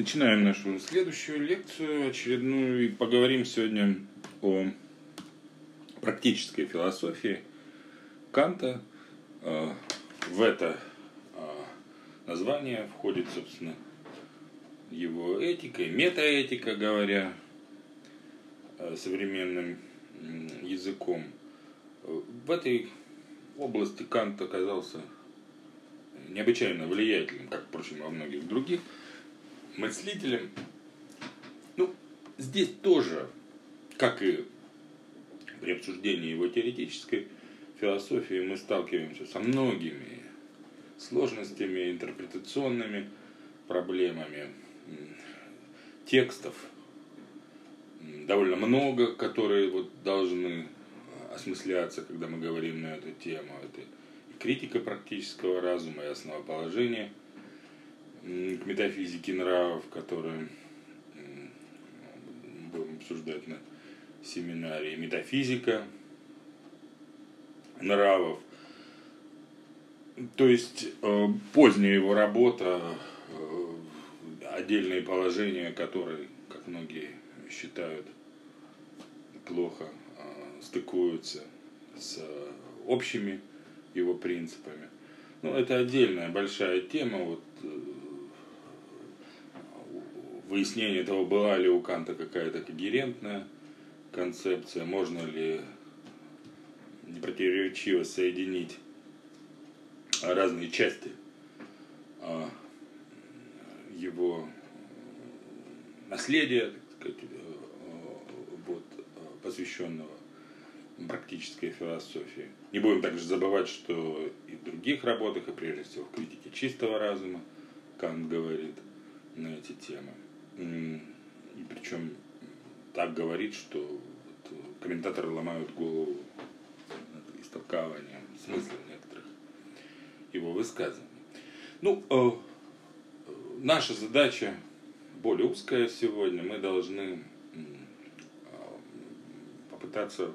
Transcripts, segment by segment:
Начинаем нашу следующую лекцию, очередную, и поговорим сегодня о практической философии Канта. Э, в это э, название входит, собственно, его этика и метаэтика, говоря э, современным языком. В этой области Кант оказался необычайно влиятельным, как, впрочем, во многих других мыслителем. Ну, здесь тоже, как и при обсуждении его теоретической философии, мы сталкиваемся со многими сложностями, интерпретационными проблемами, текстов довольно много, которые вот должны осмысляться, когда мы говорим на эту тему. Это и критика практического разума, и основоположение – к метафизике нравов, которые будем обсуждать на семинаре, метафизика нравов. То есть э, поздняя его работа, э, отдельные положения, которые, как многие считают, плохо э, стыкуются с общими его принципами. Ну, это отдельная большая тема. Вот выяснение того, была ли у Канта какая-то когерентная концепция, можно ли непротиворечиво соединить разные части а, его наследия, так сказать, э, вот, посвященного практической философии. Не будем также забывать, что и в других работах, и прежде всего в критике чистого разума, Кант говорит на эти темы. И причем так говорит, что вот комментаторы ломают голову над истолкованием смысла некоторых его высказываний. Ну, э, наша задача более узкая сегодня. Мы должны э, попытаться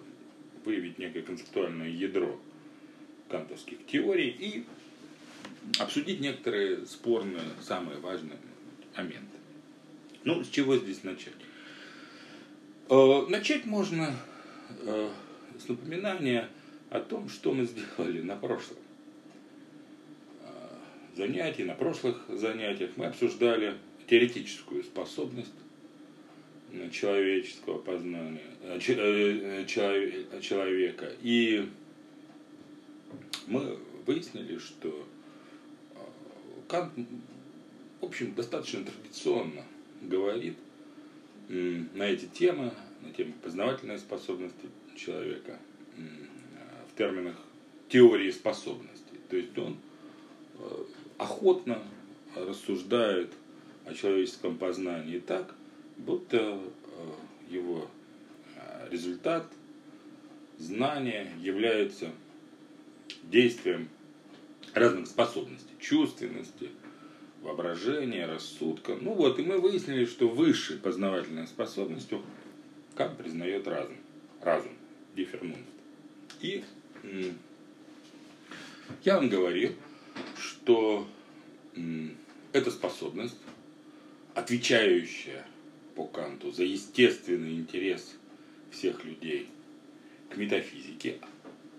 выявить некое концептуальное ядро кантовских теорий и обсудить некоторые спорные, самые важные моменты. Ну, с чего здесь начать? Э, начать можно э, с напоминания о том, что мы сделали на прошлом э, занятии, на прошлых занятиях. Мы обсуждали теоретическую способность человеческого познания, человека. И мы выяснили, что Кант, в общем, достаточно традиционно говорит на эти темы, на тему познавательной способности человека в терминах теории способностей. То есть он э, охотно рассуждает о человеческом познании так, будто э, его э, результат, знание является действием разных способностей, чувственности, воображения, рассудка. Ну вот, и мы выяснили, что высшей познавательной способностью Кант признает разум. Разум, диффернунфт. И я вам говорил, что эта способность, отвечающая по Канту за естественный интерес всех людей к метафизике,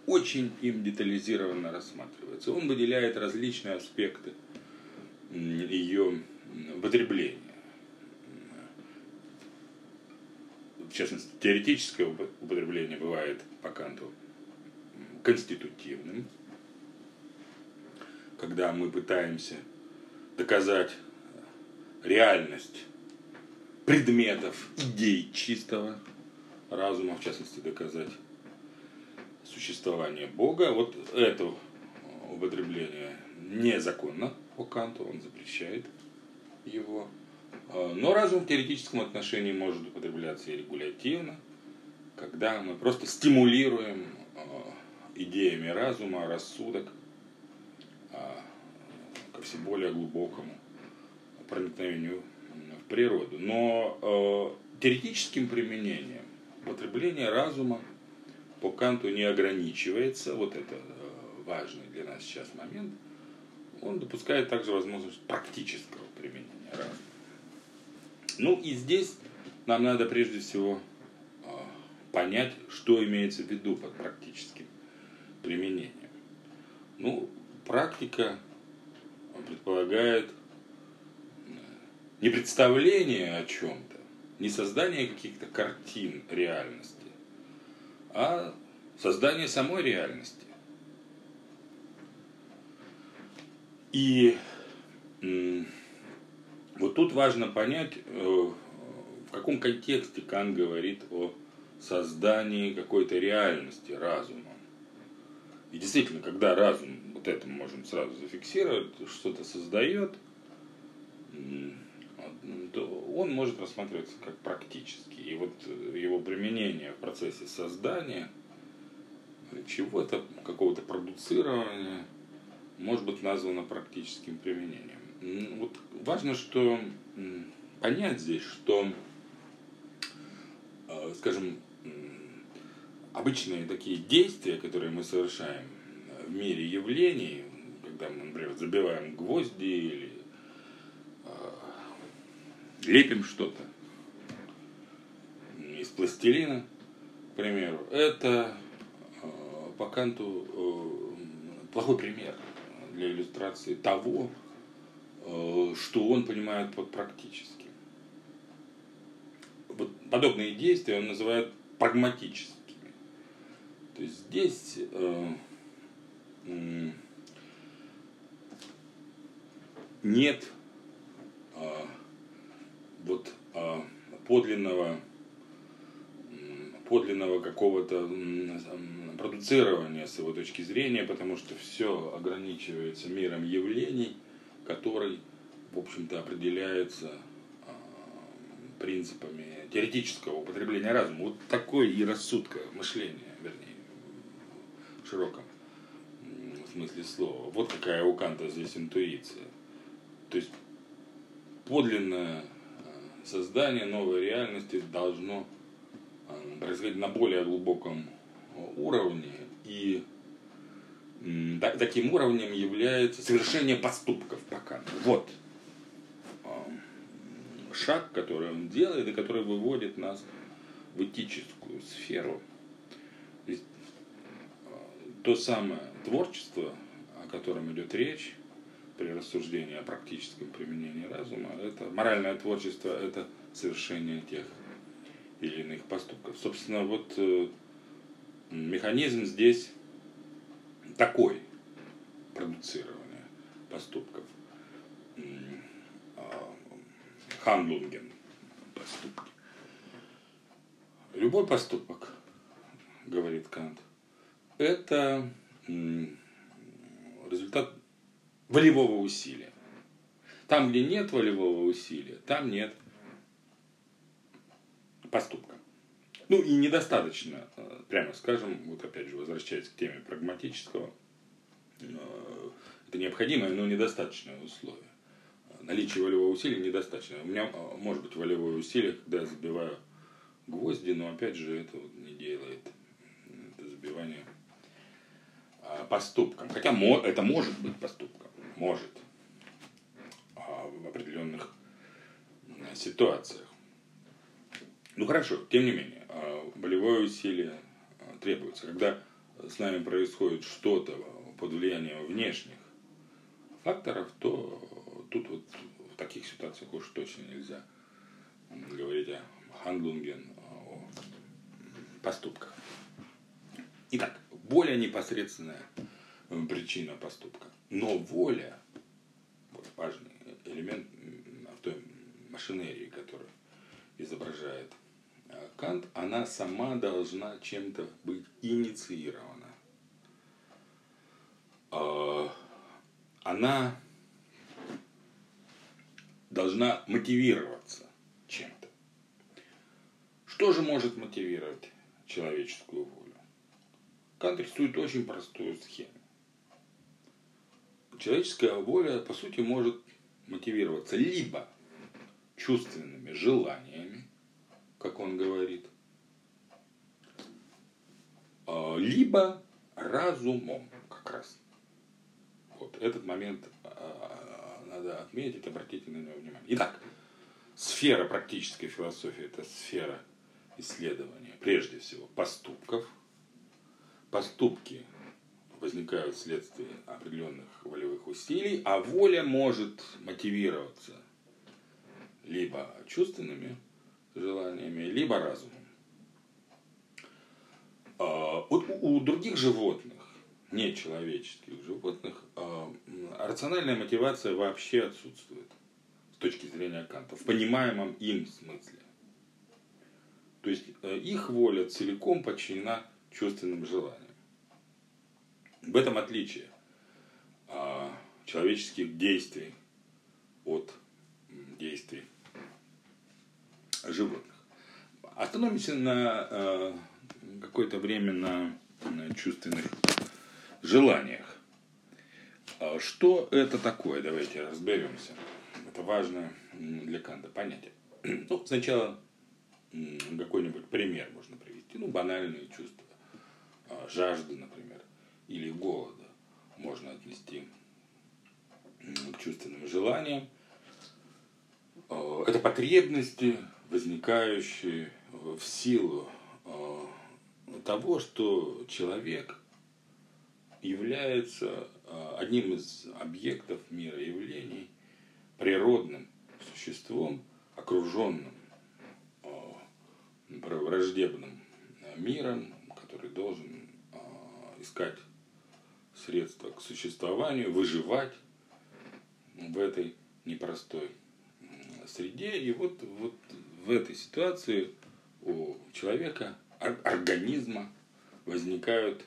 очень им детализированно рассматривается. Он выделяет различные аспекты – ее употребления. В частности, теоретическое употребление бывает по Канту конститутивным, когда мы пытаемся доказать реальность предметов, идей чистого разума, в частности, доказать существование Бога. Вот это употребление незаконно по Канту, он запрещает его. А, но разум в теоретическом отношении может употребляться и регулятивно, когда мы просто стимулируем а, идеями разума, рассудок а, ко все более глубокому проникновению в природу. Но теоретическим применением употребление разума по Канту не ограничивается, вот это важный для нас сейчас момент – он допускает также возможность практического применения. Ну и здесь нам надо прежде всего а, понять, что имеется в виду под практическим применением. Ну, практика предполагает не представление о чем-то, не создание каких-то картин реальности, а создание самой реальности. И вот тут важно понять, э, в каком контексте Кант говорит о создании какой-то реальности разума. И действительно, когда разум, вот это мы можем сразу зафиксировать, что-то создает, то он может рассматриваться как практический. И вот его применение в процессе создания чего-то, какого-то продуцирования, может быть названо практическим применением. Вот важно, что понять здесь, что, э, скажем, обычные такие действия, которые мы совершаем в мире явлений, когда мы, например, забиваем гвозди или э, лепим что-то из пластилина, к примеру, это э, по Канту э, плохой пример для иллюстрации того, э, что он понимает под практически. Вот подобные действия он называет прагматическими. То есть здесь э, нет э, вот подлинного подлинного какого-то продуцирования с его точки зрения, потому что все ограничивается миром явлений, который, в общем-то, определяется а, принципами теоретического употребления разума. Вот такое и рассудка мышления, вернее, в широком смысле слова. Вот какая у Канта здесь интуиция. То есть подлинное а, создание новой реальности должно а, происходить на более глубоком уровне. И таким уровнем является совершение поступков по Канту. Вот а, шаг, который он делает и который выводит нас в этическую сферу. Есть, то самое творчество, о котором идет речь при рассуждении о практическом применении разума, это моральное творчество, это совершение тех или иных поступков. Собственно, вот э, механизм здесь такой продуцирования поступков. Хандлунген поступки. Любой поступок, говорит Кант, это результат волевого усилия. Там, где нет волевого усилия, там нет поступка. Ну и недостаточно, э, прямо скажем, вот опять же возвращаясь к теме прагматического, э, это необходимое, но недостаточное условие. Наличие волевого усилия недостаточно. У меня э, может быть волевое усилие, когда я забиваю гвозди, но опять же это вот не делает это забивание поступком. Хотя это может быть поступком, может а в определенных ситуациях. Ну хорошо, тем не менее, а, болевое усилие а, требуется. Когда с нами происходит что-то под влиянием внешних факторов, то тут вот в таких ситуациях уж точно нельзя говорить о Handlungen, о поступках. Итак, более непосредственная причина поступка. Но воля, вот важный элемент в той машинерии, которую изображает Кант, она сама должна чем-то быть инициирована. А, она должна мотивироваться чем-то. Что же может мотивировать человеческую волю? Кант рисует очень простую схему. Человеческая воля, по сути, может мотивироваться либо чувственными желаниями, как он говорит, а, либо разумом как раз. Вот этот момент а, надо отметить, обратите на него внимание. Итак, сфера практической философии – это сфера исследования, прежде всего, поступков. Поступки возникают вследствие определенных волевых усилий, а воля может мотивироваться либо чувственными желаниями, либо разумом. А, у, у других животных, нечеловеческих животных, а, рациональная мотивация вообще отсутствует с точки зрения Канта, в понимаемом им смысле. То есть э, их воля целиком подчинена чувственным желаниям. В этом отличие а, человеческих действий от действий животных. Остановимся на э, какое-то время на, на чувственных желаниях. А что это такое? Давайте разберемся. Это важно для Канта понятие. Ну, сначала какой-нибудь пример можно привести. Ну, банальные чувства. А, жажды, например, или голода можно отнести к чувственным желаниям. А, это потребности, возникающие в силу а, того, что человек является одним из объектов мира явлений, природным существом, окруженным враждебным миром, который должен искать средства к существованию, выживать в этой непростой среде. И вот, вот в этой ситуации у человека, организма возникают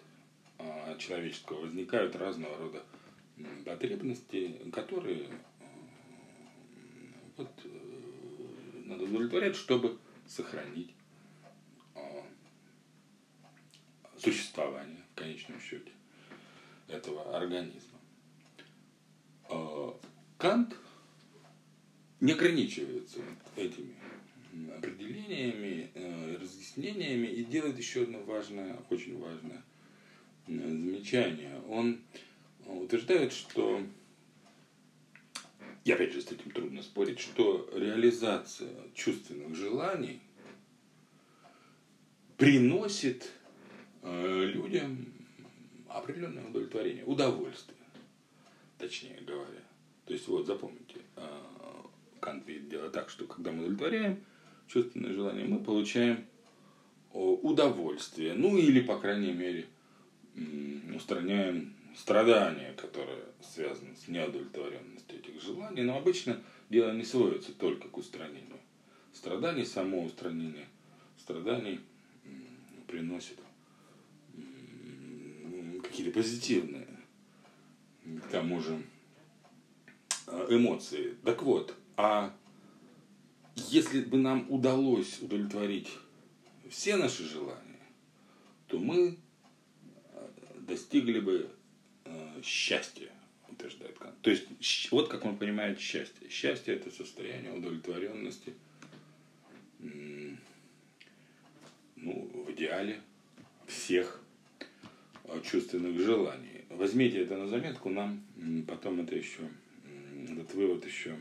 а, человеческого, возникают разного рода потребности, которые вот, э, надо удовлетворять, чтобы сохранить а, существование в конечном счете этого организма. А, Кант не ограничивается этими определениями, э, разъяснениями и делает еще одно важное, очень важное э, замечание. Он утверждает, что, и опять же с этим трудно спорить, что реализация чувственных желаний приносит э, людям определенное удовлетворение, удовольствие, точнее говоря. То есть вот запомните, Кант видит дело так, что когда мы удовлетворяем чувственное желание, мы получаем удовольствие, ну или, по крайней мере, устраняем страдания, которые связаны с неудовлетворенностью этих желаний, но обычно дело не сводится только к устранению страданий, само устранение страданий приносит какие-то позитивные, к тому же, э, эмоции. Так вот, а если бы нам удалось удовлетворить все наши желания, то мы э, достигли бы э, счастья, утверждает Кант. То есть, вот как он понимает счастье. Счастье – это состояние удовлетворенности, ну, в идеале всех чувственных желаний. Возьмите это на заметку, нам потом это еще, этот вывод еще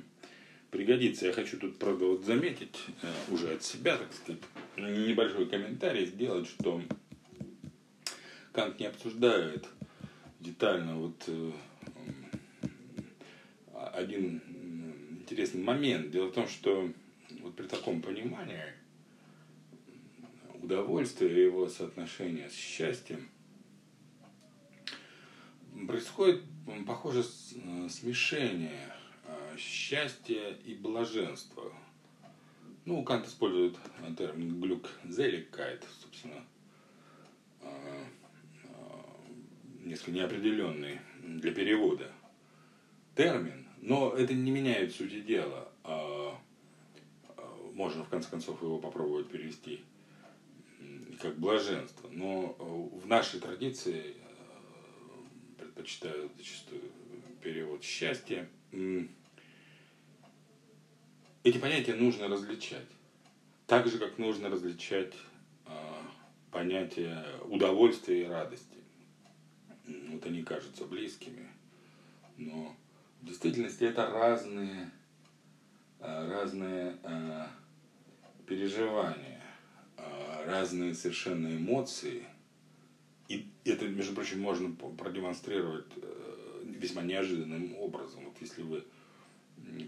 пригодится. Я хочу тут, правда, вот заметить э, уже от себя, так сказать, небольшой комментарий сделать, что Кант не обсуждает детально вот э, один интересный момент. Дело в том, что вот при таком понимании удовольствие и его соотношение с счастьем – происходит, похоже, э, смешение э, счастья и блаженства. Ну, Кант использует термин глюк зеликайт, собственно, э, несколько неопределенный для перевода термин, но это не меняет сути дела. А, можно, в конце концов, его попробовать перевести как блаженство. Но в нашей традиции предпочитаю зачастую перевод счастья. Эти понятия нужно различать. Так же, как нужно различать а, понятия удовольствия и радости. Вот они кажутся близкими, но в действительности это разные разные переживания, разные совершенно эмоции. И это, между прочим, можно продемонстрировать весьма неожиданным образом. Вот если вы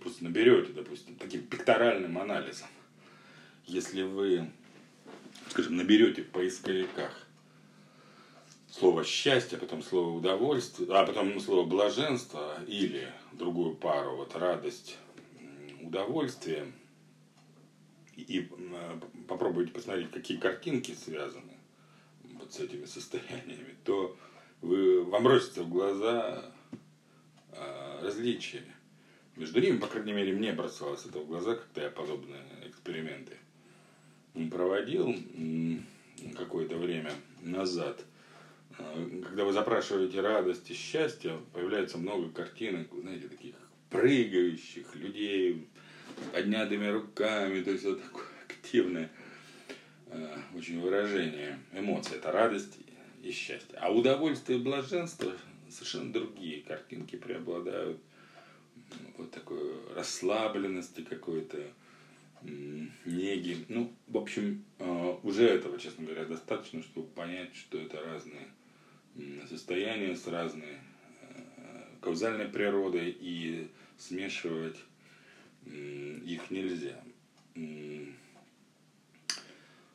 просто наберете, допустим, таким пекторальным анализом, если вы, скажем, наберете в поисковиках слово счастье, потом слово удовольствие, а потом слово блаженство или другую пару, вот радость, удовольствие, и попробуйте посмотреть, какие картинки связаны вот с этими состояниями, то вы, вам бросится в глаза а, различия. Между ними, по крайней мере, мне бросалось это в глаза, когда я подобные эксперименты проводил какое-то время назад. А, когда вы запрашиваете радость и счастье, появляется много картинок, знаете, таких прыгающих людей, поднятыми руками, то есть вот такое активное а, очень выражение эмоций. Это радость и счастье. А удовольствие и блаженство совершенно другие картинки преобладают. Вот такой расслабленности какой-то, неги. Ну, в общем, а, уже этого, честно говоря, достаточно, чтобы понять, что это разные состояния с разной а, каузальной природой и смешивать их нельзя.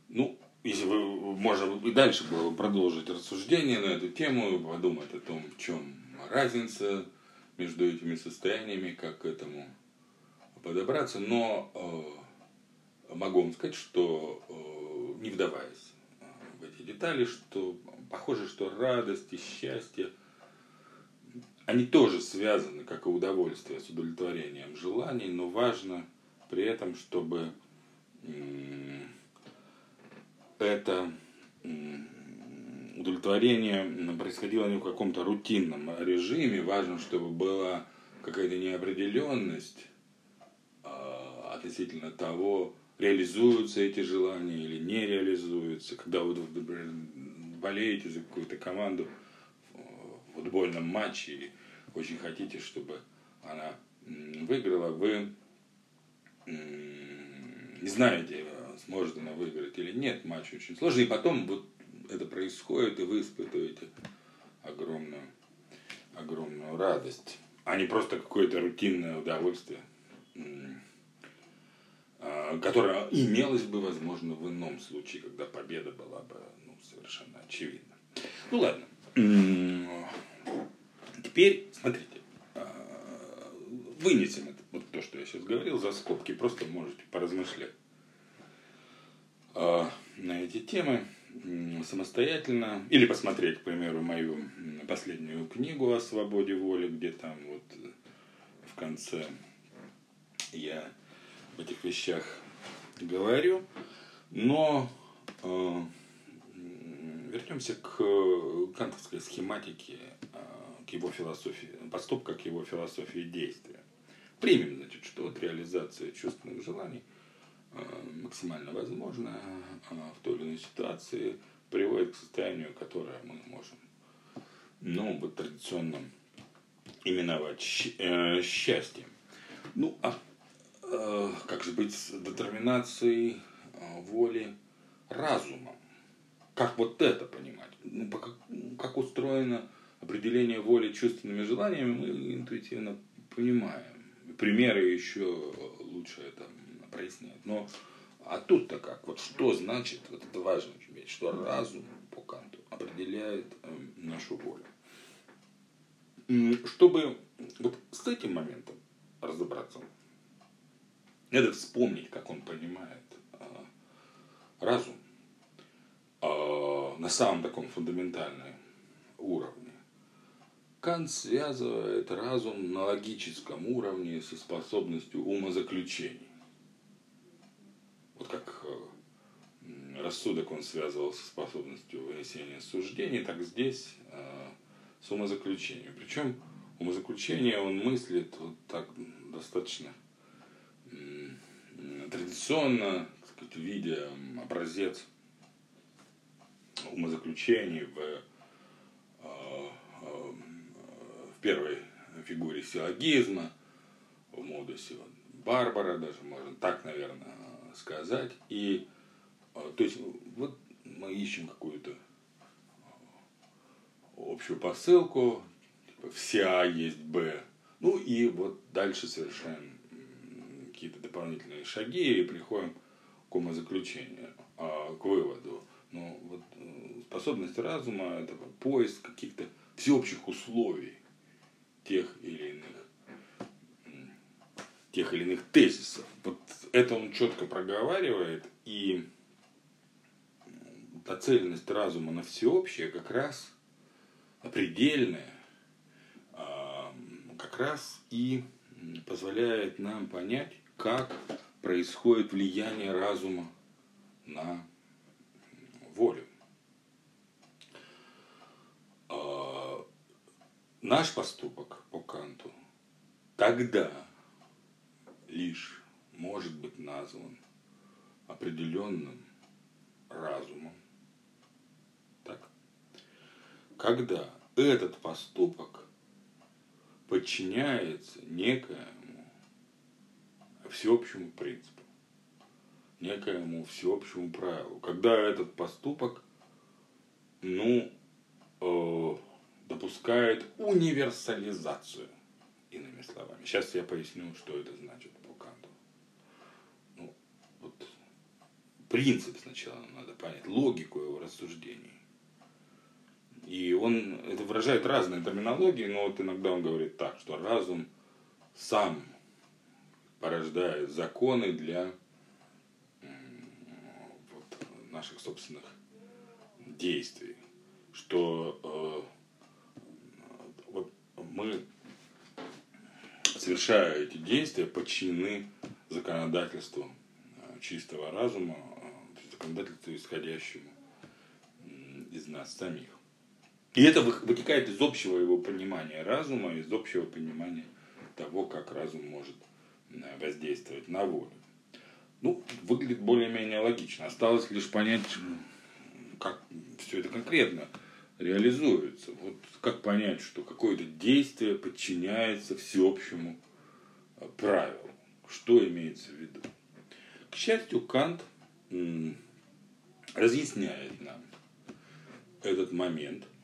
Ну, если вы, можно и дальше было бы продолжить рассуждение на эту тему, подумать о том, в чем разница между этими состояниями, как к этому подобраться, но э, могу вам сказать, что э, не вдаваясь в эти детали, что похоже, что радость и счастье, они тоже связаны, как и удовольствие, с удовлетворением желаний, но важно при этом, чтобы это удовлетворение происходило не в каком-то рутинном режиме. Важно, чтобы была какая-то неопределенность а, относительно того, реализуются эти желания или не реализуются. Когда вы, например, болеете за какую-то команду в футбольном матче и очень хотите, чтобы она выиграла, вы не знаете, сможет она выиграть или нет, матч очень сложный. И потом вот это происходит, и вы испытываете огромную, огромную радость, а не просто какое-то рутинное удовольствие, а, которое имелось бы, возможно, в ином случае, когда победа была бы ну, совершенно очевидна. Ну ладно. Теперь, смотрите, а, вынесем это, вот то, что я сейчас говорил, за скобки, просто можете поразмышлять. Э, на эти темы самостоятельно или посмотреть, к примеру, мою последнюю книгу о свободе воли, где там вот в конце я об этих вещах говорю. Но э, вернемся к кантовской схематике, э, к его философии, поступка, к его философии действия. Примем, значит, что вот реализация чувственных желаний – Э, максимально возможно э, в той или иной ситуации приводит к состоянию, которое мы можем, ну, вот традиционно именовать э, счастьем. Ну, а как же быть с детерминацией воли разумом? Как вот это понимать? Ну, как, как устроено определение воли чувственными желаниями, мы интуитивно понимаем. Примеры еще лучше это проясняет. Но а тут-то как? Вот что значит, вот это важно вещь, что разум по Канту определяет э, нашу волю. Чтобы вот с этим моментом разобраться, надо вспомнить, как он понимает э, разум э, на самом таком фундаментальном уровне. Кант связывает разум на логическом уровне со способностью умозаключений вот как э, рассудок он связывал со способностью вынесения суждений, так здесь э, с умозаключением. Причем умозаключение он мыслит вот так достаточно традиционно, так сказать, видя образец умозаключений в, э, в первой фигуре силлогизма, в модусе Барбара, даже можно так, наверное, сказать. И, то есть, вот мы ищем какую-то общую посылку, типа все А есть Б. Ну и вот дальше совершаем какие-то дополнительные шаги и приходим к умозаключению, а, к выводу. Но вот э, способность разума – это поиск каких-то всеобщих условий тех или иных тех или иных тезисов. Вот это он четко проговаривает, и нацеленность разума на всеобщее как раз предельная, а, как раз и позволяет нам понять, как происходит влияние разума на волю. А, наш поступок по Канту тогда лишь может быть назван определенным разумом, так? когда этот поступок подчиняется некоему всеобщему принципу, некоему всеобщему правилу. Когда этот поступок, ну, э, допускает универсализацию, иными словами. Сейчас я поясню, что это значит по Канту. Ну, вот принцип сначала надо понять, логику его рассуждений. И он это выражает разные терминологии, но вот иногда он говорит так, что разум сам порождает законы для вот, наших собственных действий. Что э, вот мы, совершая эти действия, подчинены законодательству э, чистого разума, э, законодательству, исходящему из нас самих. И это вытекает из общего его понимания разума, из общего понимания того, как разум может воздействовать на волю. Ну, выглядит более-менее логично. Осталось лишь понять, как все это конкретно реализуется. Вот как понять, что какое-то действие подчиняется всеобщему э, правилу. Что имеется в виду? К счастью, Кант разъясняет нам этот момент –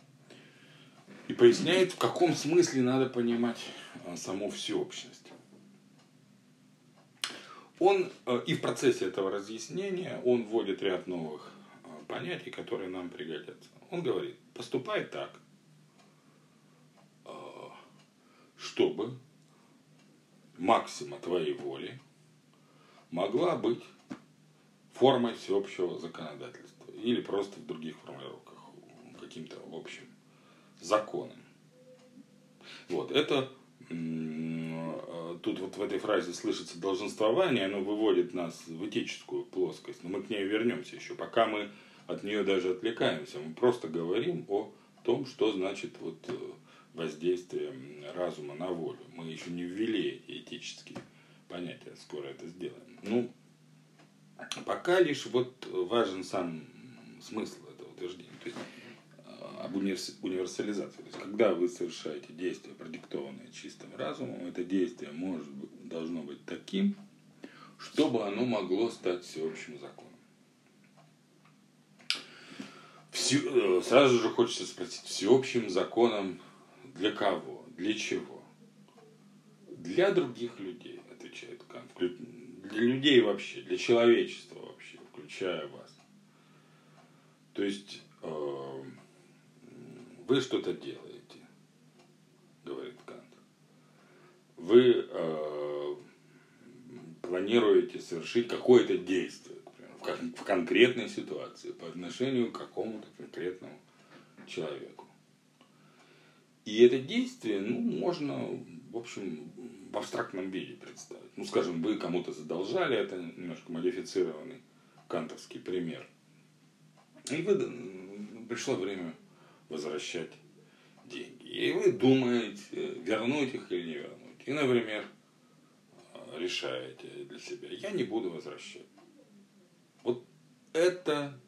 и поясняет, в каком смысле надо понимать а, саму всеобщность. Он э, и в процессе этого разъяснения он вводит ряд новых а, понятий, которые нам пригодятся. Он говорит, поступай так, а, чтобы максима твоей воли могла быть формой всеобщего законодательства или просто в других формулировках каким-то общим законом. Вот, это тут вот в этой фразе слышится долженствование, оно выводит нас в этическую плоскость, но мы к ней вернемся еще. Пока мы от нее даже отвлекаемся, мы просто говорим о том, что значит вот э, воздействие разума на волю. Мы еще не ввели эти этические понятия, скоро это сделаем. Ну, пока лишь вот важен сам смысл этого утверждения. То есть об универсализации. То есть, когда вы совершаете действие, продиктованное чистым разумом, это действие может должно быть таким, чтобы оно могло стать всеобщим законом. Все, э, сразу же хочется спросить, всеобщим законом для кого? Для чего? Для других людей, отвечает Кант. Для людей вообще, для человечества вообще, включая вас. То есть, э, вы что-то делаете, говорит Кант. Вы э, планируете совершить какое-то действие, например, в, в конкретной ситуации по отношению к какому-то конкретному человеку. И это действие, ну, можно, в общем, в абстрактном виде представить. Ну, скажем, вы кому-то задолжали, это немножко модифицированный кантовский пример. И вы, пришло время возвращать деньги. И вы думаете, вернуть их или не вернуть. И, например, решаете для себя, я не буду возвращать. Вот это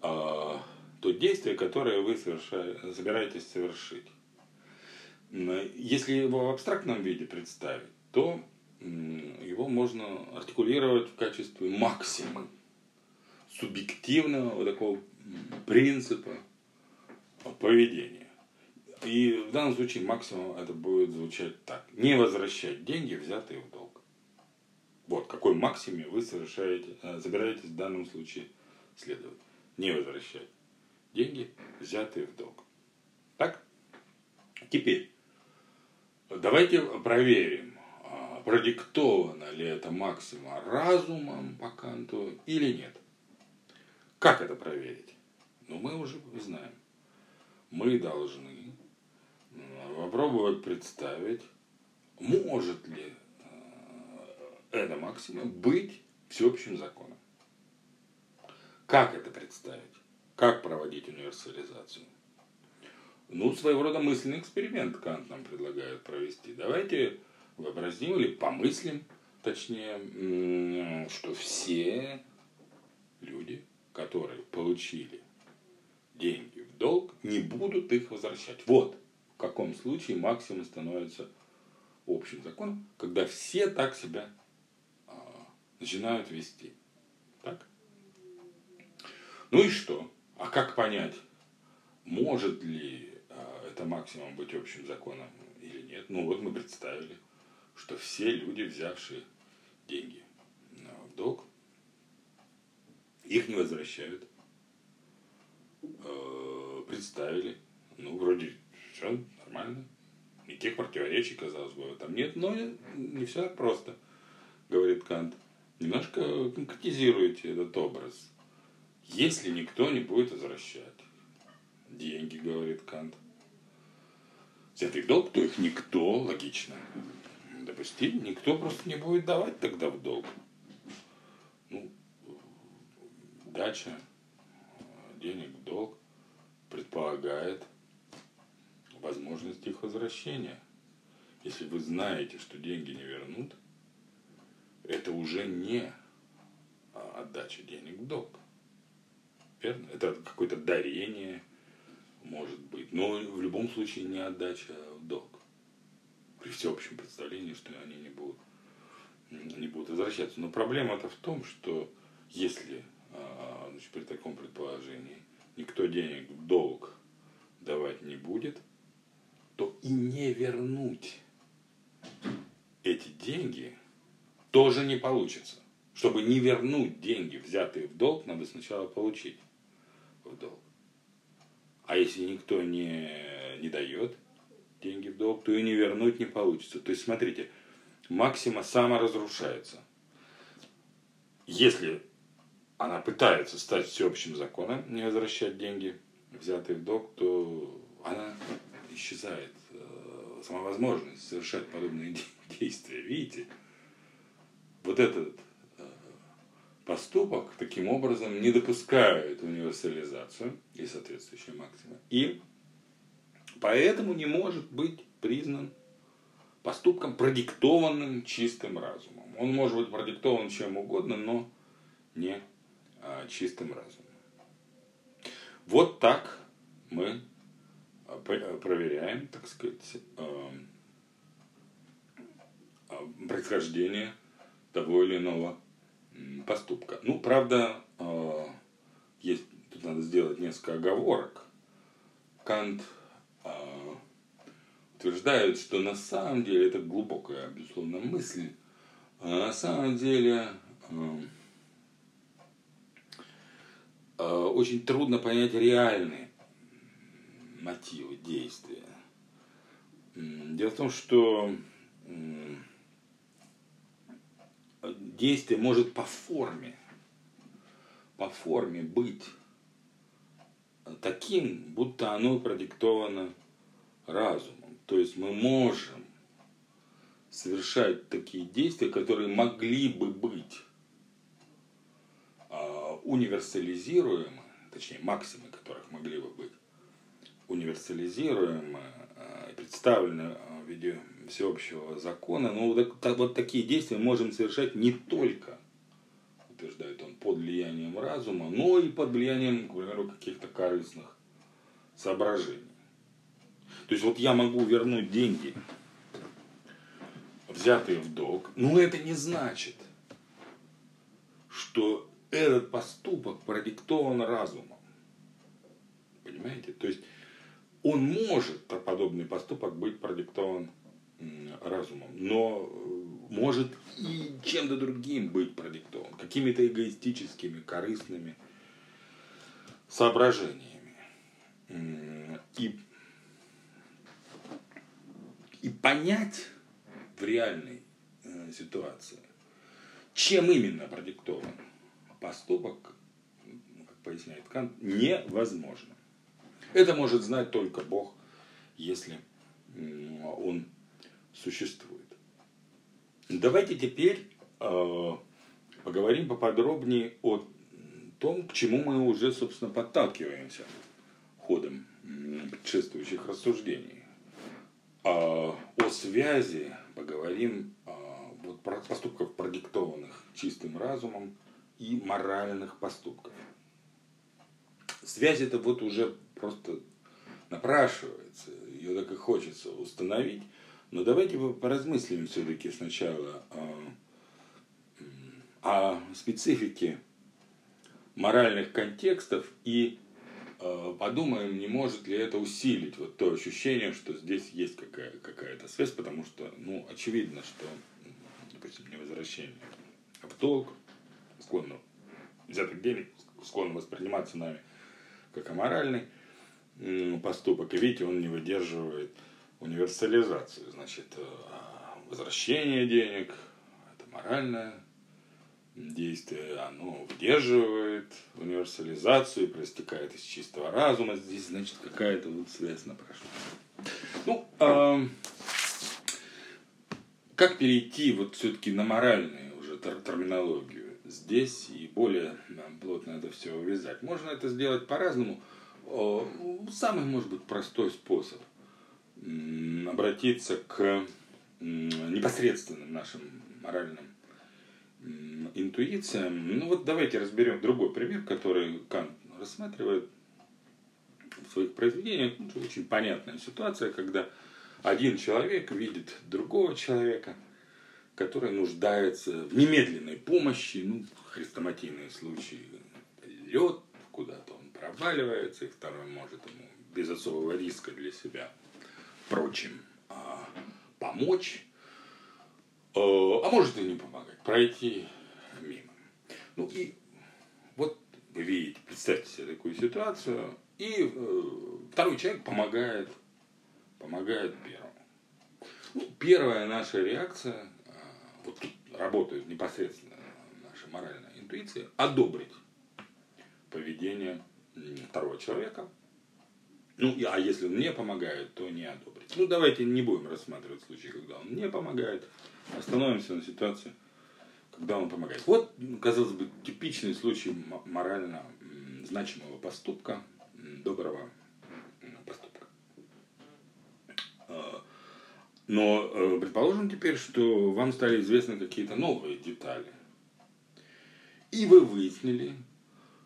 а, то действие, которое вы собираетесь совершить. Если его в абстрактном виде представить, то его можно артикулировать в качестве максимы субъективного вот такого принципа поведения. И в данном случае максимум это будет звучать так. Не возвращать деньги, взятые в долг. Вот какой максиме вы совершаете, э, собираетесь в данном случае следовать. Не возвращать деньги, взятые в долг. Так? Теперь, давайте проверим, а, продиктовано ли это максима разумом по Канту или нет. Как это проверить? Ну, мы уже знаем. Мы должны попробовать представить, может ли э, эта максима быть всеобщим законом. Как это представить? Как проводить универсализацию? Ну, своего рода мысленный эксперимент Кант нам предлагает провести. Давайте вообразим или помыслим, точнее, что все люди, которые получили деньги в долг, не будут их возвращать. Вот в каком случае максимум становится общим законом, когда все так себя а, начинают вести. Так? Ну и что? А как понять, может ли это максимум быть общим законом или нет. Ну вот мы представили, что все люди, взявшие деньги в долг, их не возвращают. Э, представили, ну вроде все нормально. Никаких противоречий, казалось бы, там нет, но не все так просто, говорит Кант. Немножко конкретизируйте этот образ. Если никто не будет возвращать деньги, говорит Кант, взятый в долг, то их никто, логично, допустим, никто просто не будет давать тогда в долг. Ну, дача денег в долг предполагает возможность их возвращения. Если вы знаете, что деньги не вернут, это уже не отдача денег в долг. Верно? Это какое-то дарение – может быть. Но в любом случае не отдача в долг. При всеобщем представлении, что они не будут, не будут возвращаться. Но проблема-то в том, что если а, значит, при таком предположении никто денег в долг давать не будет, то и не вернуть эти деньги тоже не получится. Чтобы не вернуть деньги, взятые в долг, надо сначала получить в долг. А если никто не, не дает деньги в долг, то и не вернуть не получится. То есть, смотрите, максима саморазрушается. Если она пытается стать всеобщим законом, не возвращать деньги, взятые в долг, то она исчезает. Э, сама возможность совершать подобные действия. Видите? Вот этот поступок таким образом не допускает универсализацию и соответствующие максимы. И поэтому не может быть признан поступком, продиктованным чистым разумом. Он может быть продиктован чем угодно, но не а, чистым разумом. Вот так мы а, проверяем, так сказать, а, а, происхождение того или иного поступка. Ну, правда, э, есть, тут надо сделать несколько оговорок. Кант э, утверждает, что на самом деле, это глубокая, безусловно, мысль, а на самом деле э, очень трудно понять реальные мотивы действия. Дело в том, что действие может по форме, по форме быть таким, будто оно продиктовано разумом. То есть мы можем совершать такие действия, которые могли бы быть а, универсализируемы, точнее максимы которых могли бы быть универсализируемы а, представлены в виде всеобщего закона. Но вот, так, вот такие действия можем совершать не только, утверждает он, под влиянием разума, но и под влиянием, к примеру, каких-то корыстных соображений. То есть вот я могу вернуть деньги взятые в долг, но это не значит, что этот поступок продиктован разумом. Понимаете? То есть он может, подобный поступок, быть продиктован разумом, но э, может и чем-то другим быть продиктован, какими-то эгоистическими, корыстными соображениями. И, и понять в реальной э, ситуации, чем именно продиктован поступок, как поясняет Кант, невозможно. Это может знать только Бог, если он существует. Давайте теперь э, поговорим поподробнее о том, к чему мы уже, собственно, подталкиваемся ходом предшествующих рассуждений. Э, о связи поговорим э, вот, про поступков, продиктованных чистым разумом, и моральных поступков. Связь это вот уже просто напрашивается, ее так и хочется установить. Но давайте поразмыслим все-таки сначала о, о специфике моральных контекстов и э, подумаем, не может ли это усилить вот то ощущение, что здесь есть какая- какая-то связь, потому что, ну, очевидно, что, допустим, невозвращение в долг склонно взятых денег, склонно восприниматься нами как аморальный поступок. И видите, он не выдерживает универсализацию. Значит, э, возвращение денег, это моральное действие, оно выдерживает универсализацию, проистекает из чистого разума. Здесь, значит, какая-то вот связь напрашивается. Ну, э, как перейти вот все-таки на моральную уже терминологию здесь и более плотно это все увязать? Можно это сделать по-разному. Самый, может быть, простой способ обратиться к непосредственным нашим моральным интуициям. Ну вот давайте разберем другой пример, который Кант рассматривает в своих произведениях. Очень понятная ситуация, когда один человек видит другого человека, который нуждается в немедленной помощи, ну, хрестоматийные случаи, лед куда-то он проваливается, и второй может ему без особого риска для себя прочим а, помочь, э, а может и не помогать, пройти мимо. Ну и вот вы видите, представьте себе такую ситуацию, и э, второй человек помогает, помогает первому. Ну, первая наша реакция, э, вот тут работает непосредственно наша моральная интуиция, одобрить поведение второго человека, ну, а если он не помогает, то не одобрить. Ну, давайте не будем рассматривать случаи, когда он не помогает. Остановимся на ситуации, когда он помогает. Вот, казалось бы, типичный случай морально значимого поступка, доброго поступка. А, но э, предположим теперь, что вам стали известны какие-то новые детали. И вы выяснили,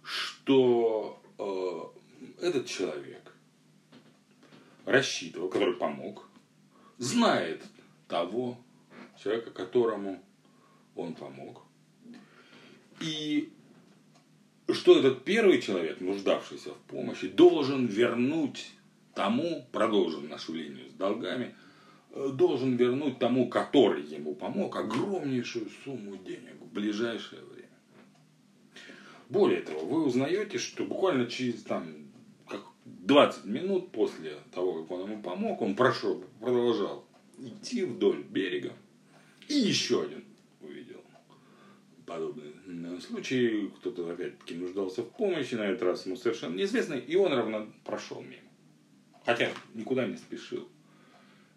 что э, этот человек рассчитывал, который помог, знает того человека, которому он помог. И что этот первый человек, нуждавшийся в помощи, должен вернуть тому, продолжим нашу линию с долгами, э, должен вернуть тому, который ему помог, огромнейшую сумму денег в ближайшее время. Более того, вы узнаете, что буквально через там, 20 минут после того, как он ему помог, он прошел, продолжал идти вдоль берега. И еще один увидел подобный случай. Кто-то опять-таки нуждался в помощи, на этот раз ему совершенно неизвестный, и он равно прошел мимо. Хотя никуда не спешил.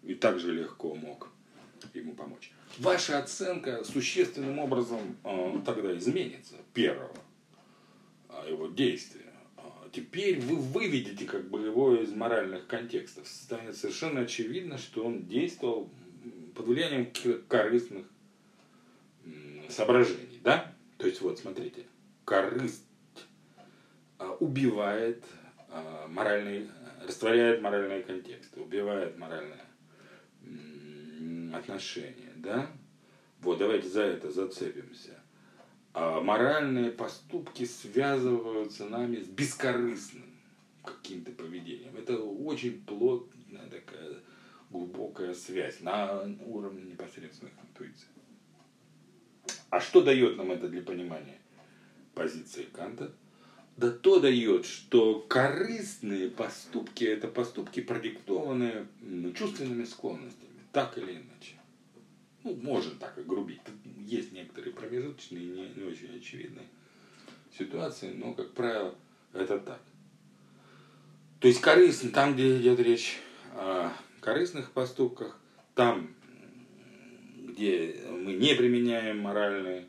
И так же легко мог ему помочь. Ваша оценка существенным образом э, тогда изменится первого э, его действия теперь вы выведете как бы его из моральных контекстов. Станет совершенно очевидно, что он действовал под влиянием корыстных соображений. Да? То есть вот смотрите, корысть а, убивает а, моральный, растворяет моральные контексты, убивает моральные отношения. да? Вот, давайте за это зацепимся. А моральные поступки связываются нами с бескорыстным каким-то поведением. Это очень плотная такая глубокая связь на уровне непосредственных интуиций. А что дает нам это для понимания позиции Канта? Да то дает, что корыстные поступки – это поступки, продиктованные чувственными склонностями, так или иначе. Ну, можно так и грубить. Есть некоторые промежуточные, не, не очень очевидные ситуации, но, как правило, это так. То есть корыстно, там, где идет речь о корыстных поступках, там, где мы не применяем моральные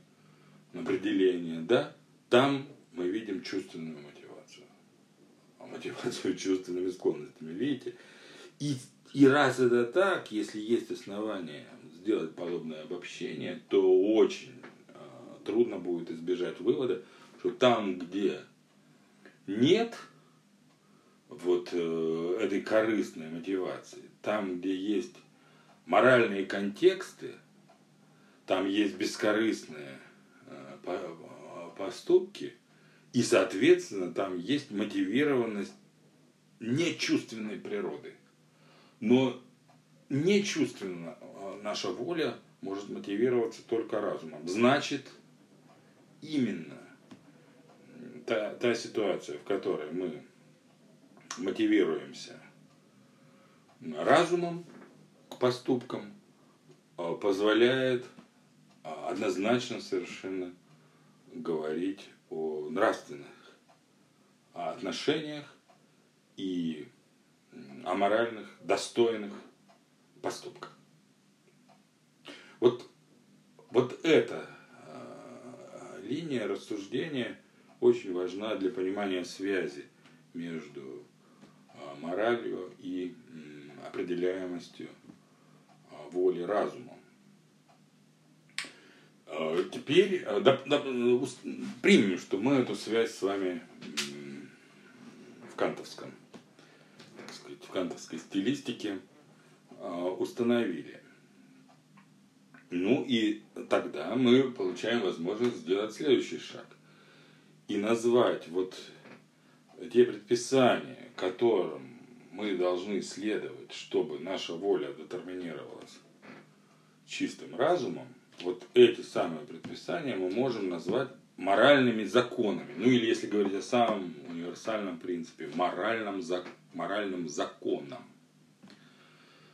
определения, да, там мы видим чувственную мотивацию. А мотивацию чувственными склонностями, видите? И, и раз это так, если есть основания сделать подобное обобщение, то очень э, трудно будет избежать вывода, что там, где нет вот э, этой корыстной мотивации, там, где есть моральные контексты, там есть бескорыстные э, поступки, и, соответственно, там есть мотивированность нечувственной природы. Но нечувственно а, наша воля может мотивироваться только разумом. Значит, именно та, та ситуация, в которой мы мотивируемся разумом к поступкам, а, позволяет а, однозначно совершенно говорить о нравственных отношениях и о моральных, достойных поступках. Вот, вот эта э, линия рассуждения очень важна для понимания связи между э, моралью и определяемостью э, воли разума. Теперь да, да, примем, что мы эту связь с вами в кантовском, так сказать, в кантовской стилистике установили. Ну и тогда мы получаем возможность сделать следующий шаг. И назвать вот те предписания, которым мы должны следовать, чтобы наша воля детерминировалась чистым разумом, вот эти самые предписания мы можем назвать моральными законами. Ну или если говорить о самом универсальном принципе, моральным, зак, моральным законом.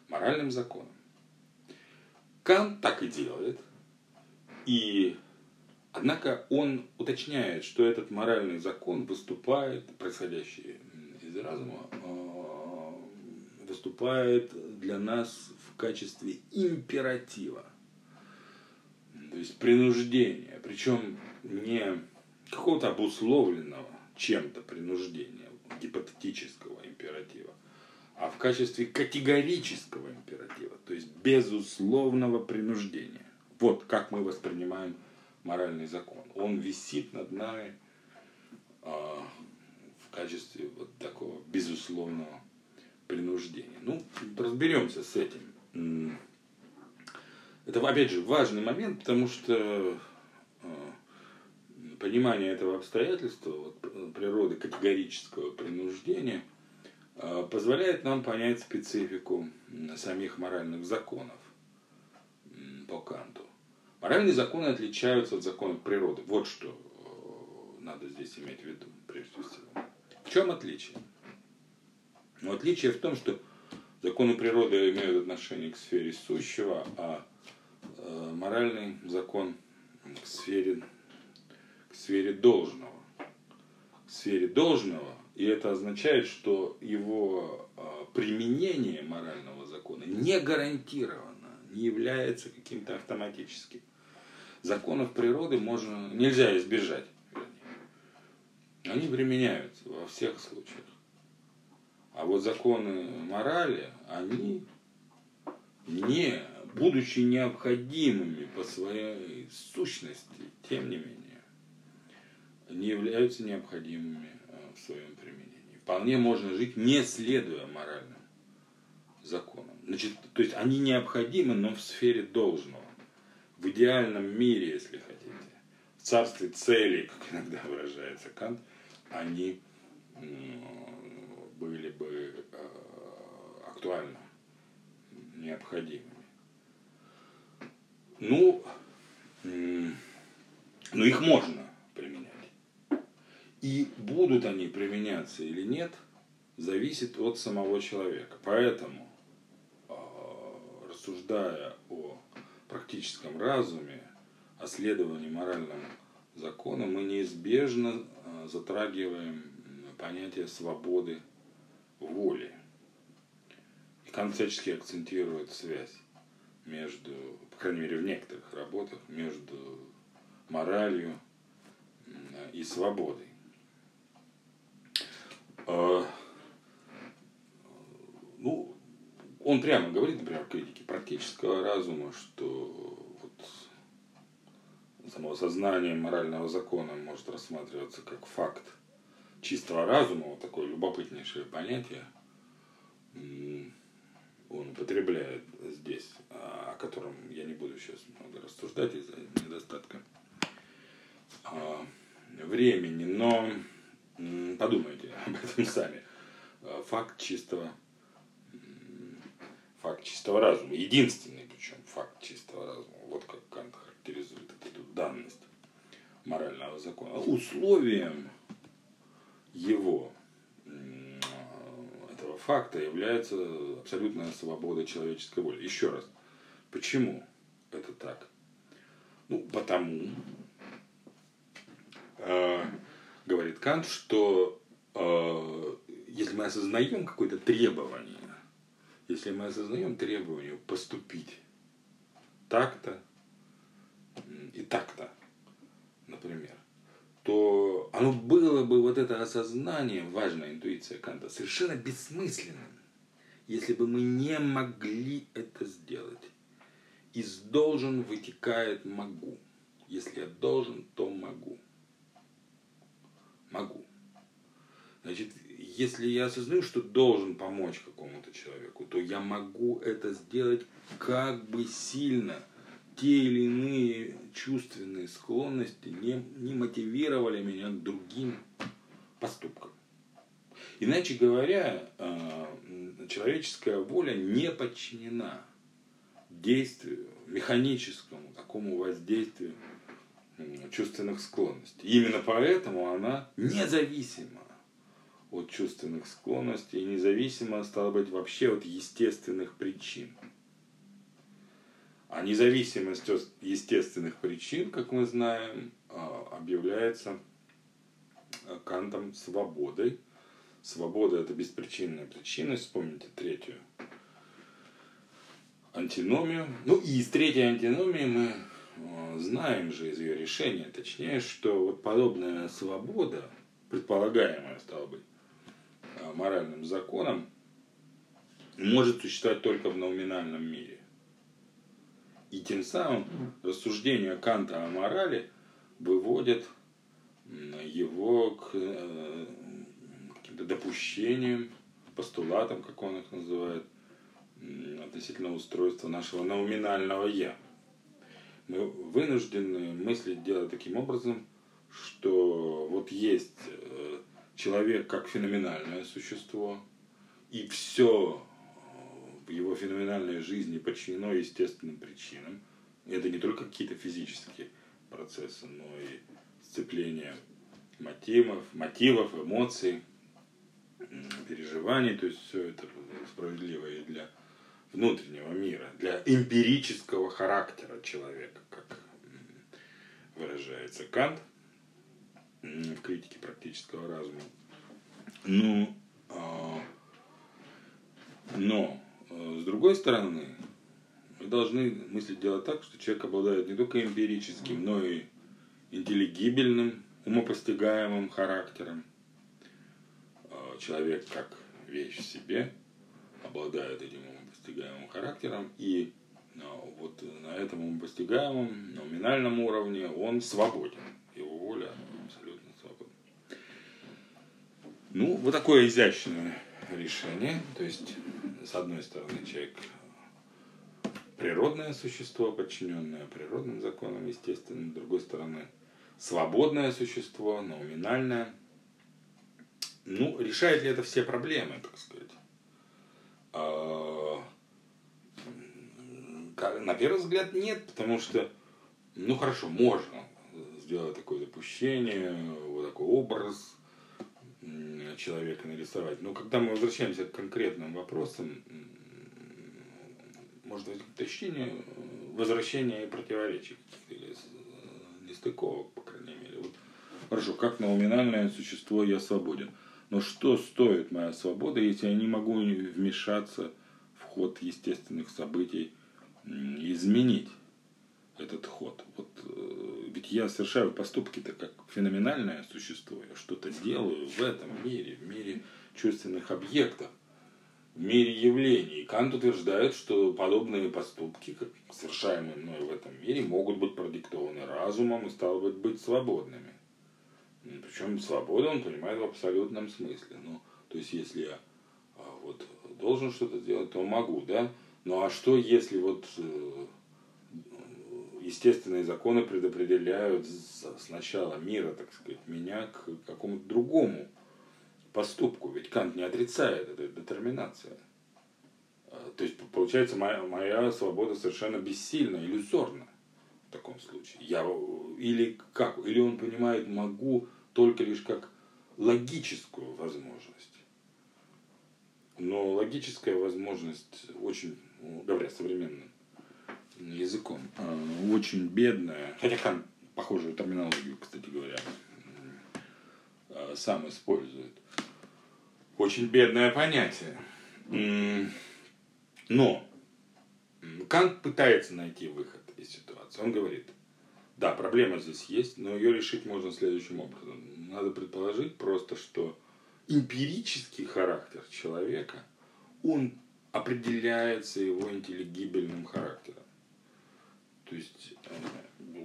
Моральным законом. Кант так и делает. И однако он уточняет, что этот моральный закон выступает, происходящий из разума, э, выступает для нас в качестве императива то есть принуждение, причем не какого-то обусловленного чем-то принуждения, гипотетического императива, а в качестве категорического императива, то есть безусловного принуждения. Вот как мы воспринимаем моральный закон. Он висит над нами э, в качестве вот такого безусловного принуждения. Ну, разберемся с этим. Это, опять же, важный момент, потому что э, понимание этого обстоятельства, вот, природы категорического принуждения, позволяет нам понять специфику самих моральных законов по Канту. Моральные законы отличаются от законов природы. Вот что э, надо здесь иметь в виду, прежде всего. В чем отличие? Ну, отличие в том, что законы природы имеют отношение к сфере сущего, а Э, моральный закон к сфере, к сфере должного. К сфере должного, и это означает, что его э, применение морального закона не гарантировано, не является каким-то автоматическим. Законов природы можно, нельзя избежать. Они применяются во всех случаях. А вот законы морали, они не будучи необходимыми по своей сущности, тем не менее, не являются необходимыми в своем применении. Вполне можно жить, не следуя моральным законам. Значит, то есть они необходимы, но в сфере должного. в идеальном мире, если хотите, в царстве целей, как иногда выражается Кант, они были бы э, актуальны, необходимыми. Ну, ну, их можно. И будут они применяться или нет, зависит от самого человека. Поэтому, э, рассуждая о практическом разуме, о следовании моральным законам, мы неизбежно э, затрагиваем понятие свободы воли. И Кант акцентирует связь между, по крайней мере в некоторых работах, между моралью и свободой. А, ну, он прямо говорит, например, в критике практического разума, что вот самоосознание морального закона может рассматриваться как факт чистого разума, вот такое любопытнейшее понятие, он употребляет здесь, о котором я не буду сейчас много рассуждать из-за недостатка а, времени, но подумайте об этом сами. Факт чистого, факт чистого разума, единственный причем факт чистого разума, вот как Кант характеризует эту данность морального закона. Условием его этого факта является абсолютная свобода человеческой воли. Еще раз, почему это так? Ну, потому, э, говорит Кант, что э, если мы осознаем какое-то требование, если мы осознаем требование поступить так-то и так-то, например, то оно было бы вот это осознание, важная интуиция Канта, совершенно бессмысленным, если бы мы не могли это сделать. Из должен вытекает могу. Если я должен, то могу. Могу. Значит, если я осознаю, что должен помочь какому-то человеку, то я могу это сделать как бы сильно – те или иные чувственные склонности не, не мотивировали меня к другим поступкам. Иначе говоря, э, человеческая воля не подчинена действию, механическому такому воздействию чувственных склонностей. И именно поэтому она независима от чувственных склонностей и независима, стала быть, вообще от естественных причин. А независимость от естественных причин, как мы знаем, а, объявляется а, Кантом свободой. Свобода – это беспричинная причинность. Вспомните третью антиномию. Ну и из третьей антиномии мы а, знаем же из ее решения, точнее, что вот подобная свобода, предполагаемая, стала быть, моральным законом, может существовать только в номинальном мире. И тем самым рассуждения Канта о морали выводят его к э, каким-то допущениям, постулатам, как он их называет, относительно устройства нашего номинального «я». Мы вынуждены мыслить дело таким образом, что вот есть э, человек как феноменальное существо, и все его феноменальной жизни подчинено естественным причинам. И это не только какие-то физические процессы, но и сцепление мотивов, мотивов, эмоций, переживаний. То есть все это справедливо и для внутреннего мира, для эмпирического характера человека, как выражается Кант в критике практического разума. Ну, а, но Э, с другой стороны, мы должны мыслить делать так, что человек обладает не только эмпирическим, но и интеллигибельным, умопостигаемым характером. Э, человек как вещь в себе обладает этим умопостигаемым характером, и вот на этом умопостигаемом, номинальном уровне он свободен. Его воля абсолютно свободна. Ну, вот такое изящное решение. То есть, с одной стороны, человек природное существо, подчиненное природным законам, естественно, с другой стороны, свободное существо, номинальное. Ну, решает ли это все проблемы, так сказать? А, на первый взгляд нет, потому что, ну хорошо, можно сделать такое допущение, вот такой образ человека нарисовать. Но когда мы возвращаемся к конкретным вопросам, может возникнуть ощущение возвращения и противоречий или нестыковок, по крайней мере. Вот, хорошо, как номинальное существо я свободен. Но что стоит моя свобода, если я не могу вмешаться в ход естественных событий, изменить этот ход? Вот, э, ведь я совершаю поступки-то как феноменальное существо. Я что-то делаю в этом мире, в мире чувственных объектов, в мире явлений. Кант утверждает, что подобные поступки, как совершаемые мной в этом мире, могут быть продиктованы разумом и, стало быть, быть свободными. Причем свободу он понимает в абсолютном смысле. Ну, то есть, если я а, вот, должен что-то сделать, то могу, да? Ну а что, если вот э, естественные законы предопределяют сначала мира, так сказать, меня к какому-то другому поступку? Ведь Кант не отрицает этой детерминации. А, то есть, получается, моя, моя свобода совершенно бессильна, иллюзорна в таком случае. Я, или как? Или он понимает, могу только лишь как логическую возможность. Но логическая возможность очень, ну, говоря современным языком, э, очень бедная, хотя Кан похожую терминологию, кстати говоря, э, сам использует. Очень бедное понятие. Но Кант пытается найти выход из ситуации. Он говорит, да, проблема здесь есть, но ее решить можно следующим образом. Надо предположить просто, что эмпирический характер человека, он определяется его интеллигибельным характером. То есть э,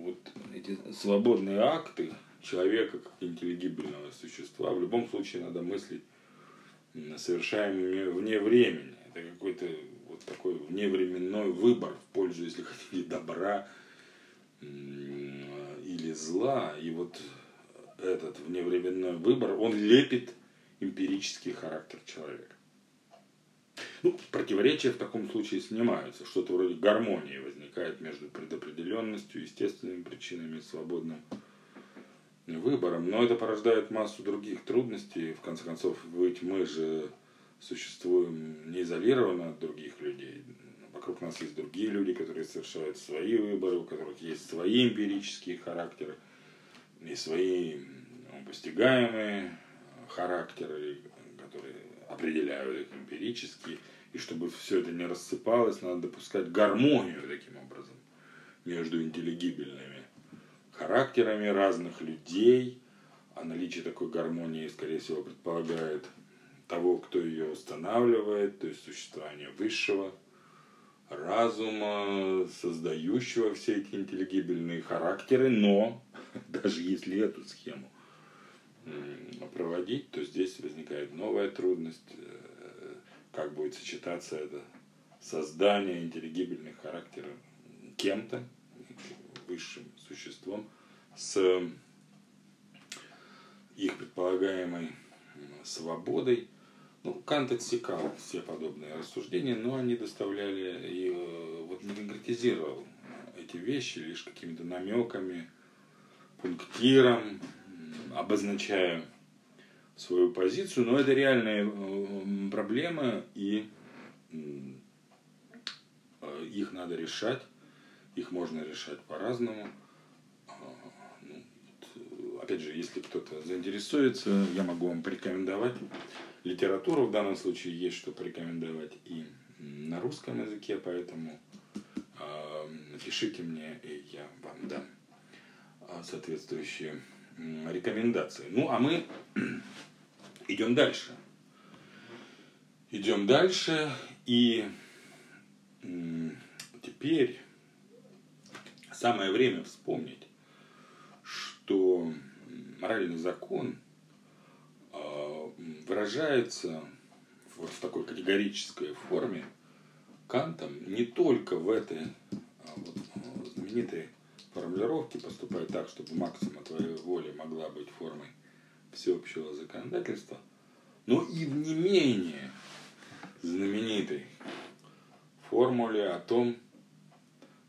вот эти свободные акты человека как интеллигибельного существа в любом случае надо мыслить совершаемыми вне времени. Это какой-то вот такой вневременной выбор в пользу, если хотите, добра или зла. И вот этот вневременной выбор, он лепит эмпирический характер человека. Ну, противоречия в таком случае снимаются. Что-то вроде гармонии возникает между предопределенностью, естественными причинами и свободным выбором. Но это порождает массу других трудностей. В конце концов, ведь мы же существуем не изолированно от других людей. Вокруг нас есть другие люди, которые совершают свои выборы, у которых есть свои эмпирические характеры и свои ну, постигаемые характеры, которые определяют их эмпирически. И чтобы все это не рассыпалось, надо допускать гармонию таким образом между интеллигибельными характерами разных людей. А наличие такой гармонии, скорее всего, предполагает того, кто ее устанавливает, то есть существование высшего разума, создающего все эти интеллигибельные характеры, но даже если эту схему проводить, то здесь возникает новая трудность, э, как будет сочетаться это создание интеллигибельных характеров кем-то, высшим существом, с их предполагаемой свободой. Ну, Кант отсекал все подобные рассуждения, но они доставляли и э, вот не конкретизировал эти вещи лишь какими-то намеками, пунктиром, обозначая свою позицию, но это реальная э, проблема, и э, их надо решать, их можно решать по-разному. А, ну, опять же, если кто-то заинтересуется, я могу вам порекомендовать литературу, в данном случае есть что порекомендовать и на русском языке, поэтому э, пишите мне, и я вам дам соответствующие рекомендации. Ну, а мы идем дальше. Идем дальше, и теперь самое время вспомнить, что моральный закон а, выражается вот в такой категорической форме, Кантом не только в этой а, вот, знаменитой формулировке поступать так, чтобы максима твоей воли могла быть формой всеобщего законодательства, но и в не менее знаменитой формуле о том,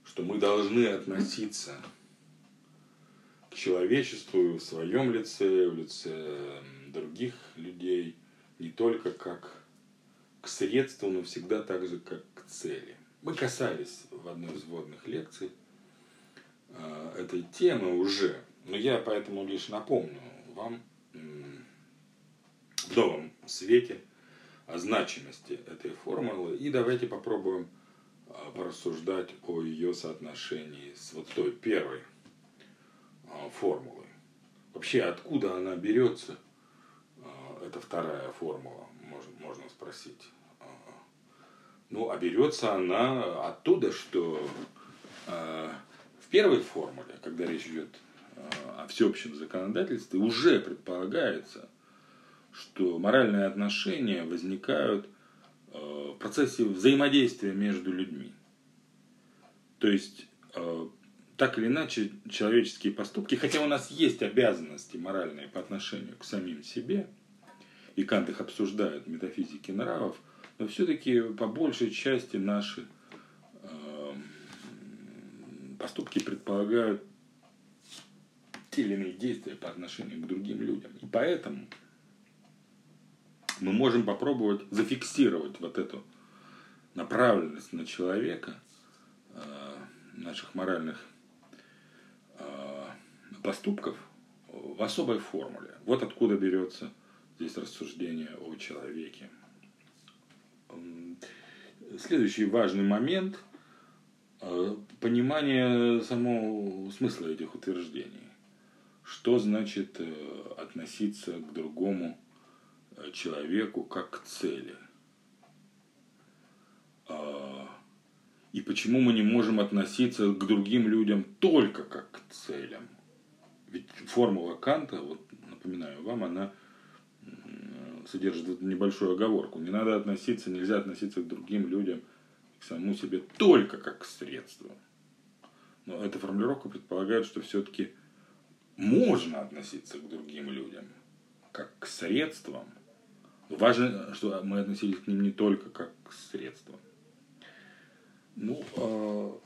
что мы должны относиться к человечеству в своем лице, в лице других людей, не только как к средству, но всегда так же, как к цели. Мы касались в одной из вводных лекций этой темы уже, но я поэтому лишь напомню вам в новом свете о значимости этой формулы и давайте попробуем э, порассуждать о ее соотношении с вот той первой э, формулой. Вообще, откуда она берется, эта вторая формула, можно, спросить. Ну, а берется она оттуда, что первой формуле, когда речь идет э, о всеобщем законодательстве, уже предполагается, что моральные отношения возникают э, в процессе взаимодействия между людьми. То есть, э, так или иначе, человеческие поступки, хотя у нас есть обязанности моральные по отношению к самим себе, и Кант их обсуждает в метафизике нравов – но все-таки по большей части наши поступки предполагают те или иные действия по отношению к другим людям. И поэтому мы можем попробовать зафиксировать вот эту направленность на человека э, наших моральных э, поступков в особой формуле. Вот откуда берется здесь рассуждение о человеке. Следующий важный момент понимание самого смысла этих утверждений. Что значит э, относиться к другому э, человеку как к цели? А, и почему мы не можем относиться к другим людям только как к целям? Ведь формула Канта, вот напоминаю вам, она содержит небольшую оговорку. Не надо относиться, нельзя относиться к другим людям, к самому себе только как к средству. Но эта формулировка предполагает, что все-таки можно относиться к другим людям как к средствам. Но важно, что мы относились к ним не только как к средствам. Ну, а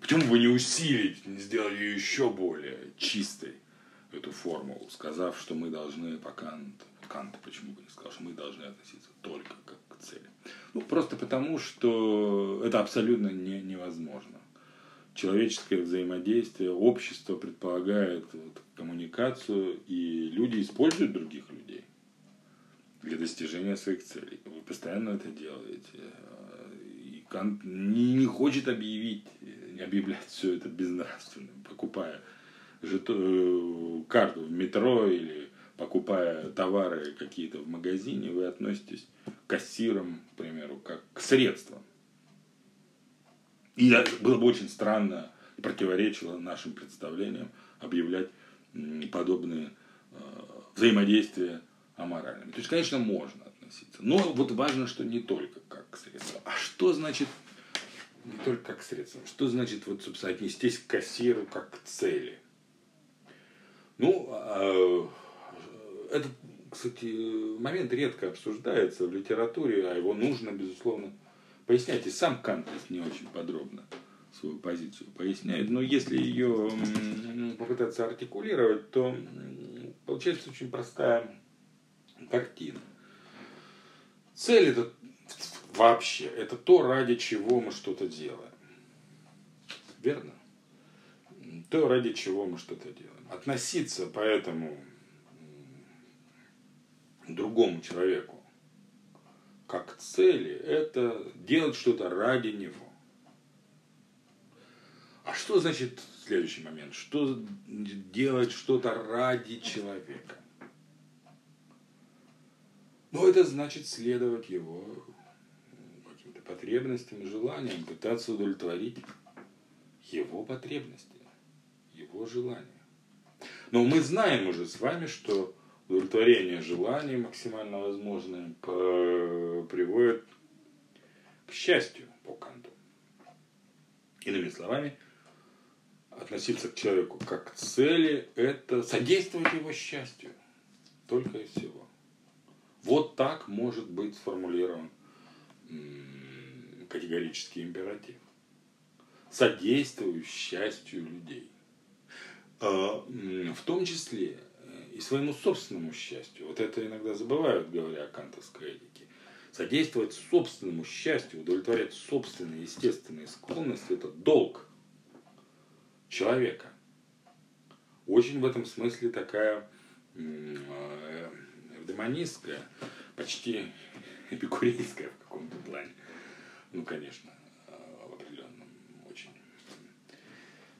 почему бы не усилить, не сделать ее еще более чистой, эту формулу, сказав, что мы должны по Канту Кант почему бы не сказал, что мы должны относиться только как к цели. Ну, просто потому, что это абсолютно не, невозможно. Человеческое взаимодействие, общество предполагает вот, коммуникацию, и люди используют других людей для достижения своих целей. Вы постоянно это делаете. И Кант не, не хочет объявить, объявлять все это безнравственным, покупая жето, э, карту в метро или покупая товары какие-то в магазине, вы относитесь к кассирам, к примеру, как к средствам. И было бы очень странно противоречило нашим представлениям объявлять подобные э, взаимодействия аморальными. То есть, конечно, можно относиться. Но вот важно, что не только как к средствам. А что значит не только как к средствам? Что значит, вот, собственно, отнестись к кассиру как к цели? Ну, э, этот, кстати, момент редко обсуждается в литературе, а его нужно, безусловно, пояснять. И сам Кант не очень подробно свою позицию поясняет. Но если ее попытаться артикулировать, то получается очень простая картина. Цель это вообще, это то, ради чего мы что-то делаем. Верно? То, ради чего мы что-то делаем. Относиться поэтому другому человеку как цели, это делать что-то ради него. А что значит следующий момент? Что делать что-то ради человека? Ну, это значит следовать его каким-то потребностям желаниям, пытаться удовлетворить его потребности, его желания. Но мы знаем уже с вами, что удовлетворение желаний максимально возможное приводит к счастью, по Канту. Иными словами, относиться к человеку как к цели – это содействовать его счастью. Только и всего. Вот так может быть сформулирован категорический императив. Содействую счастью людей. А, в том числе и своему собственному счастью. Вот это иногда забывают, говоря о кантовской этике. Содействовать собственному счастью, удовлетворять собственные естественные склонности – это долг человека. Очень в этом смысле такая э, демонистская, почти эпикурейская в каком-то плане. Ну, конечно, в определенном очень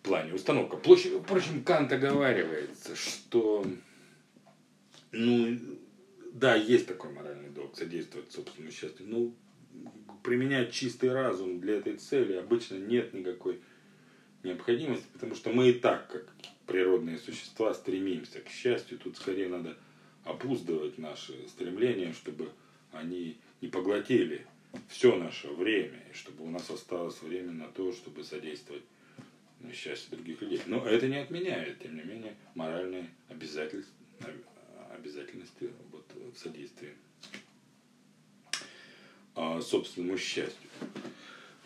плане установка. Впрочем, Кант оговаривается, что ну, да, есть такой моральный долг, содействовать собственному счастью. Но применять чистый разум для этой цели обычно нет никакой необходимости, потому что мы и так, как природные существа, стремимся к счастью. Тут скорее надо опуздывать наши стремления, чтобы они не поглотили все наше время, и чтобы у нас осталось время на то, чтобы содействовать счастью других людей. Но это не отменяет, тем не менее, моральные обязательства, обязательности вот, в содействии а, собственному счастью.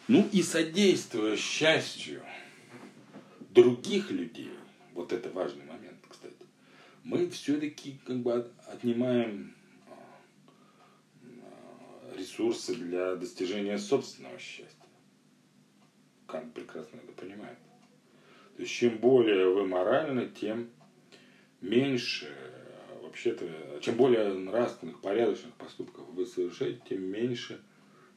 Ну и содействуя счастью других людей, вот это важный момент, кстати, мы все-таки как бы отнимаем а, ресурсы для достижения собственного счастья. Кант прекрасно это понимает. То есть чем более вы моральны, тем меньше вообще-то, чем более нравственных, порядочных поступков вы совершаете, тем меньше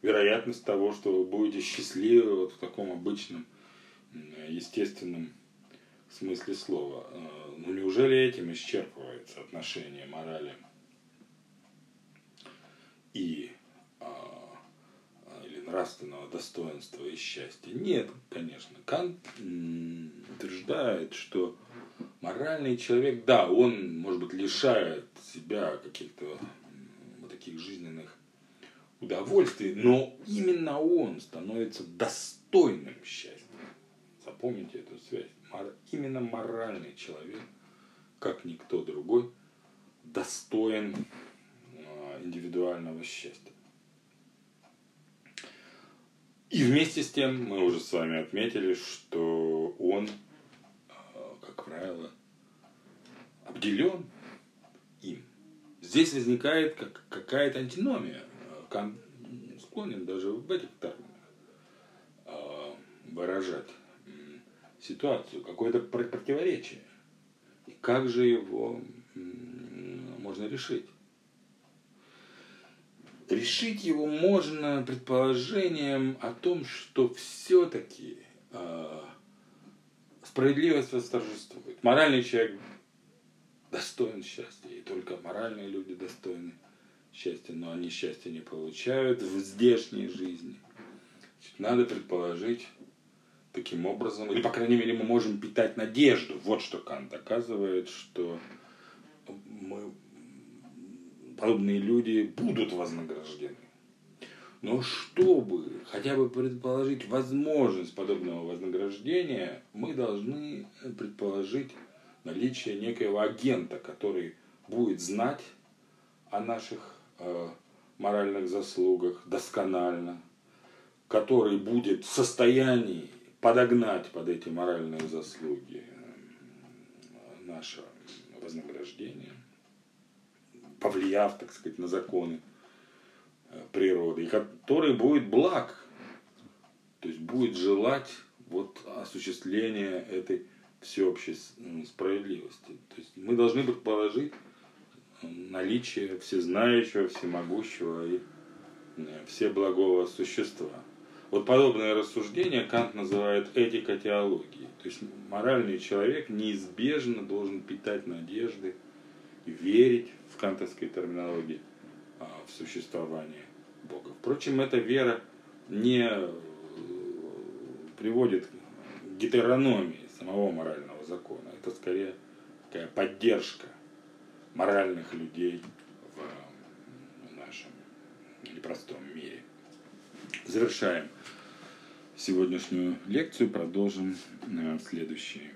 вероятность того, что вы будете счастливы вот в таком обычном, естественном смысле слова. Э, ну неужели этим исчерпывается отношение морали и а, или нравственного достоинства и счастья? Нет, конечно. Кант утверждает, что моральный человек, да, он, может быть, лишает себя каких-то вот таких жизненных удовольствий, но именно он становится достойным счастья. Запомните эту связь. Именно моральный человек, как никто другой, достоин а, индивидуального счастья. И вместе с тем мы уже с вами отметили, что он как правило, обделен им. Здесь возникает как, какая-то антиномия. Кант склонен даже в этих терминах а, выражать ситуацию, какое-то противоречие. И как же его можно решить? Решить его можно предположением о том, что все-таки а, справедливость восторжествует. Моральный человек достоин счастья, и только моральные люди достойны счастья, но они счастья не получают в здешней жизни. Значит, надо предположить таким образом, или, по крайней мере, мы можем питать надежду. Вот что Кант доказывает, что мы, подобные люди будут вознаграждены. Но чтобы хотя бы предположить возможность подобного вознаграждения, мы должны предположить наличие некоего агента, который будет знать о наших э, моральных заслугах досконально, который будет в состоянии подогнать под эти моральные заслуги наше вознаграждение, повлияв, так сказать, на законы природы, и который будет благ, то есть будет желать вот осуществления этой всеобщей справедливости. То есть мы должны предположить наличие всезнающего, всемогущего и всеблагого существа. Вот подобное рассуждение Кант называет этика теологии. То есть моральный человек неизбежно должен питать надежды, верить в кантовской терминологии – в существование Бога. Впрочем, эта вера не э, приводит к гетерономии самого морального закона. Это скорее такая поддержка моральных людей в нашем непростом мире. Завершаем сегодняшнюю лекцию продолжим в следующий